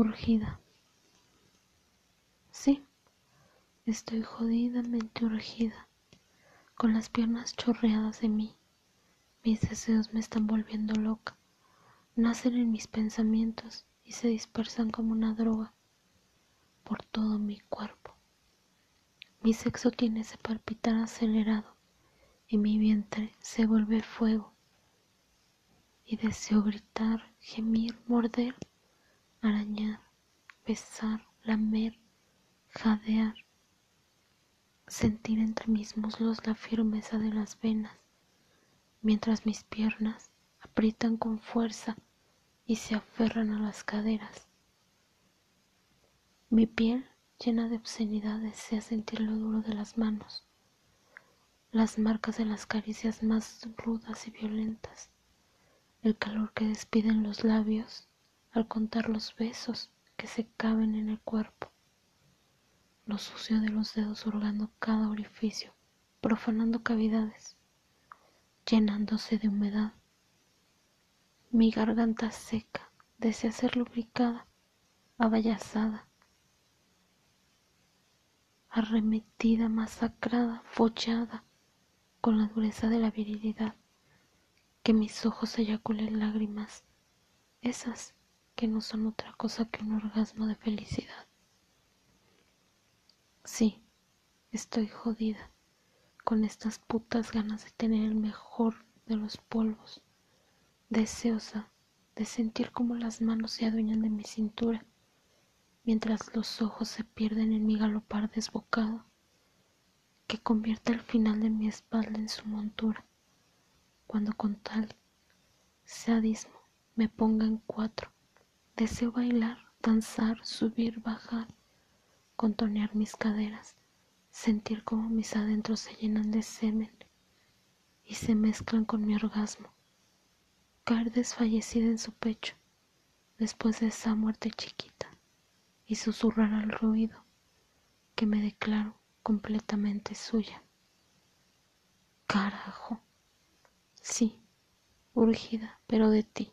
urgida. Sí, estoy jodidamente urgida, con las piernas chorreadas de mí. Mis deseos me están volviendo loca. Nacen en mis pensamientos y se dispersan como una droga por todo mi cuerpo. Mi sexo tiene ese palpitar acelerado y mi vientre se vuelve fuego y deseo gritar, gemir, morder arañar, besar, lamer, jadear, sentir entre mis muslos la firmeza de las venas, mientras mis piernas aprietan con fuerza y se aferran a las caderas. Mi piel llena de obscenidad desea sentir lo duro de las manos, las marcas de las caricias más rudas y violentas, el calor que despiden los labios al contar los besos que se caben en el cuerpo, lo sucio de los dedos hurgando cada orificio, profanando cavidades, llenándose de humedad. Mi garganta seca desea ser lubricada, abayazada, arremetida, masacrada, follada con la dureza de la virilidad, que mis ojos eyaculen lágrimas, esas que no son otra cosa que un orgasmo de felicidad. Sí, estoy jodida con estas putas ganas de tener el mejor de los polvos, deseosa de sentir como las manos se adueñan de mi cintura, mientras los ojos se pierden en mi galopar desbocado, que convierte el final de mi espalda en su montura, cuando con tal sadismo me ponga en cuatro Deseo bailar, danzar, subir, bajar, contonear mis caderas, sentir como mis adentros se llenan de semen y se mezclan con mi orgasmo, caer desfallecida en su pecho después de esa muerte chiquita y susurrar al ruido que me declaro completamente suya. Carajo. Sí, urgida, pero de ti.